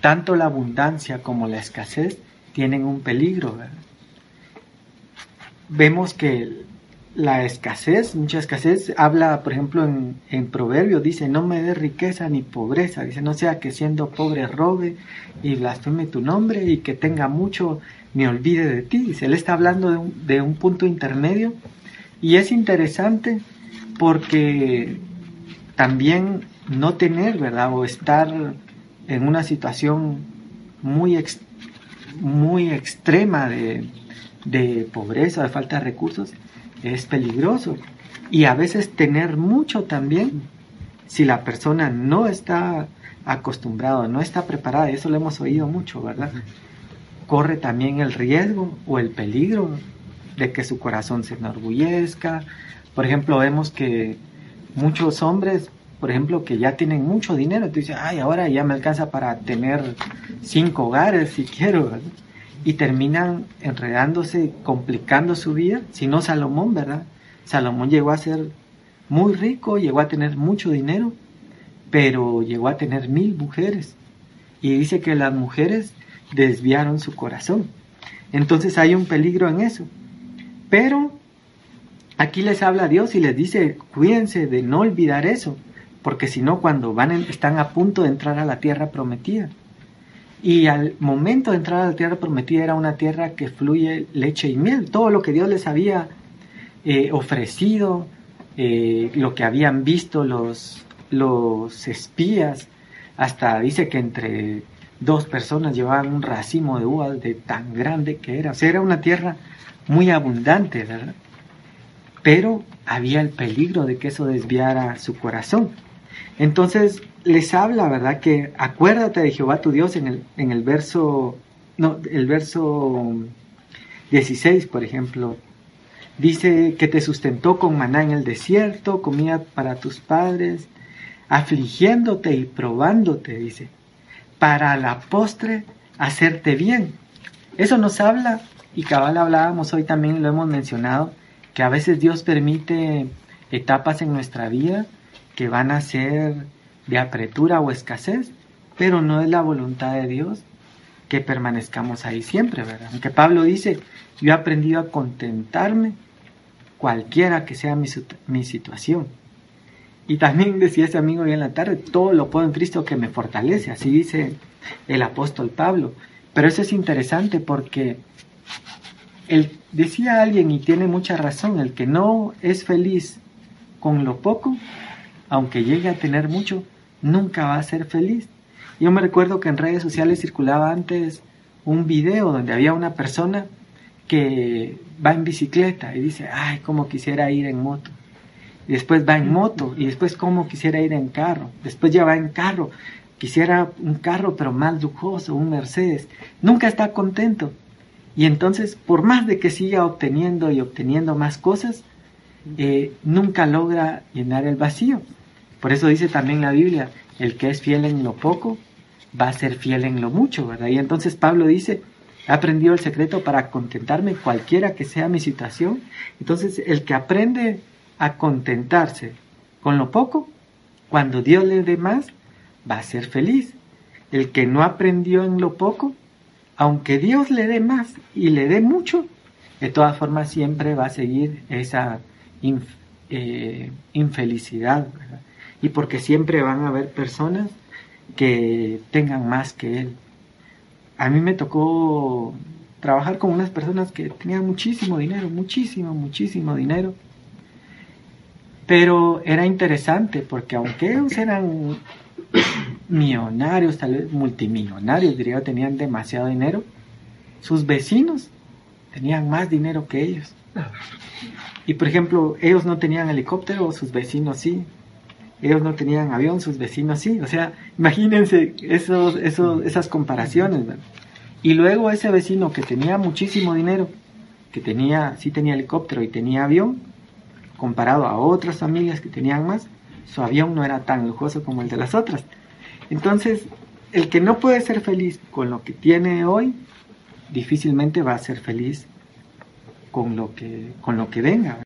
tanto la abundancia como la escasez tienen un peligro. Vemos que la escasez, mucha escasez, habla, por ejemplo, en, en Proverbios, dice, no me dé riqueza ni pobreza, dice, no sea que siendo pobre robe y blasfeme tu nombre y que tenga mucho me olvide de ti. Dice, él está hablando de un, de un punto intermedio y es interesante porque también no tener, ¿verdad? O estar en una situación muy, muy extrema de, de pobreza, de falta de recursos, es peligroso. Y a veces tener mucho también, si la persona no está acostumbrada, no está preparada, y eso lo hemos oído mucho, ¿verdad? Corre también el riesgo o el peligro de que su corazón se enorgullezca. Por ejemplo, vemos que muchos hombres, por ejemplo, que ya tienen mucho dinero, tú dices, ay, ahora ya me alcanza para tener cinco hogares si quiero, y terminan enredándose, complicando su vida, si no Salomón, ¿verdad? Salomón llegó a ser muy rico, llegó a tener mucho dinero, pero llegó a tener mil mujeres. Y dice que las mujeres desviaron su corazón. Entonces hay un peligro en eso. Pero aquí les habla Dios y les dice, cuídense de no olvidar eso, porque si no, cuando van están a punto de entrar a la tierra prometida, y al momento de entrar a la tierra prometida era una tierra que fluye leche y miel. Todo lo que Dios les había eh, ofrecido, eh, lo que habían visto los, los espías, hasta dice que entre dos personas llevaban un racimo de uvas de tan grande que era. O sea, era una tierra muy abundante, ¿verdad? Pero había el peligro de que eso desviara su corazón. Entonces les habla, ¿verdad? Que acuérdate de Jehová tu Dios en el, en el verso, no, el verso 16, por ejemplo. Dice que te sustentó con maná en el desierto, comida para tus padres, afligiéndote y probándote, dice, para la postre hacerte bien. Eso nos habla, y cabal hablábamos hoy también, lo hemos mencionado, que a veces Dios permite etapas en nuestra vida que van a ser de apretura o escasez, pero no es la voluntad de Dios que permanezcamos ahí siempre, ¿verdad? Aunque Pablo dice, yo he aprendido a contentarme cualquiera que sea mi, mi situación. Y también decía ese amigo hoy en la tarde, todo lo puedo en Cristo que me fortalece, así dice el apóstol Pablo. Pero eso es interesante porque él, decía alguien, y tiene mucha razón, el que no es feliz con lo poco, aunque llegue a tener mucho, nunca va a ser feliz. Yo me recuerdo que en redes sociales circulaba antes un video donde había una persona que va en bicicleta y dice, ay, cómo quisiera ir en moto. Y después va en moto y después cómo quisiera ir en carro. Después ya va en carro. Quisiera un carro pero más lujoso, un Mercedes. Nunca está contento. Y entonces, por más de que siga obteniendo y obteniendo más cosas, eh, nunca logra llenar el vacío. Por eso dice también la Biblia, el que es fiel en lo poco, va a ser fiel en lo mucho, ¿verdad? Y entonces Pablo dice, he aprendido el secreto para contentarme cualquiera que sea mi situación. Entonces, el que aprende a contentarse con lo poco, cuando Dios le dé más, va a ser feliz. El que no aprendió en lo poco, aunque Dios le dé más y le dé mucho, de todas formas siempre va a seguir esa eh, infelicidad, ¿verdad? Y porque siempre van a haber personas que tengan más que él. A mí me tocó trabajar con unas personas que tenían muchísimo dinero, muchísimo, muchísimo dinero. Pero era interesante porque aunque ellos eran millonarios, tal vez multimillonarios, diría, tenían demasiado dinero, sus vecinos tenían más dinero que ellos. Y por ejemplo, ellos no tenían helicóptero, sus vecinos sí ellos no tenían avión, sus vecinos sí. O sea, imagínense esos, esos, esas comparaciones. Y luego ese vecino que tenía muchísimo dinero, que tenía, sí tenía helicóptero y tenía avión, comparado a otras familias que tenían más, su avión no era tan lujoso como el de las otras. Entonces, el que no puede ser feliz con lo que tiene hoy, difícilmente va a ser feliz con lo que, con lo que venga.